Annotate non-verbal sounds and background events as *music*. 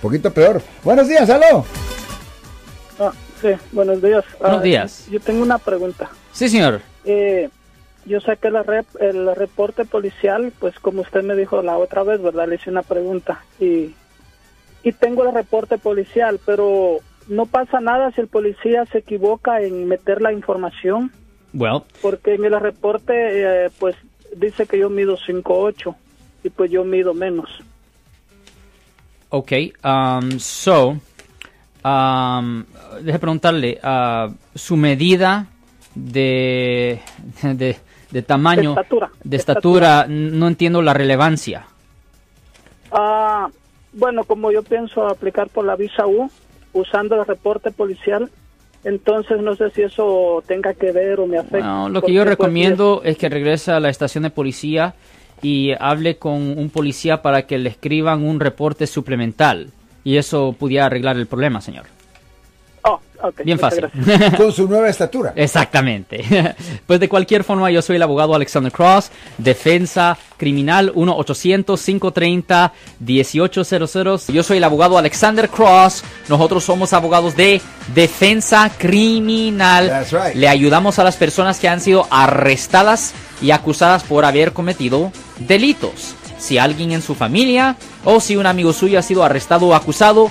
poquito peor. Buenos días, aló. Ah, sí, buenos días. Buenos Ah, días. Yo tengo una pregunta. Sí, señor. Eh, yo saqué la rep, el reporte policial, pues como usted me dijo la otra vez, ¿verdad? Le hice una pregunta y, y tengo el reporte policial, pero no pasa nada si el policía se equivoca en meter la información, Well, porque en el reporte, eh, pues dice que yo mido 5'8 y pues yo mido menos. Okay. Um, so, um, deje preguntarle, ah, su medida de, *laughs* de, de tamaño, De estatura. de estatura, no entiendo la relevancia. Ah, bueno, como yo pienso aplicar por la visa U, usando el reporte policial, entonces no sé si eso tenga que ver o me afecta. No, lo que yo pues, recomiendo es que regrese a la estación de policía y hable con un policía para que le escriban un reporte suplemental. Y eso pudiera arreglar el problema, señor. Bien fácil. gracias. *laughs* Con su nueva estatura. Exactamente. *laughs* Pues de cualquier forma, yo soy el abogado Alexander Cross, defensa criminal 1-800-530-1800. Yo soy el abogado Alexander Cross. Nosotros somos abogados de defensa criminal. That's right. Le ayudamos a las personas que han sido arrestadas y acusadas por haber cometido delitos. Si alguien en su familia o si un amigo suyo ha sido arrestado o acusado,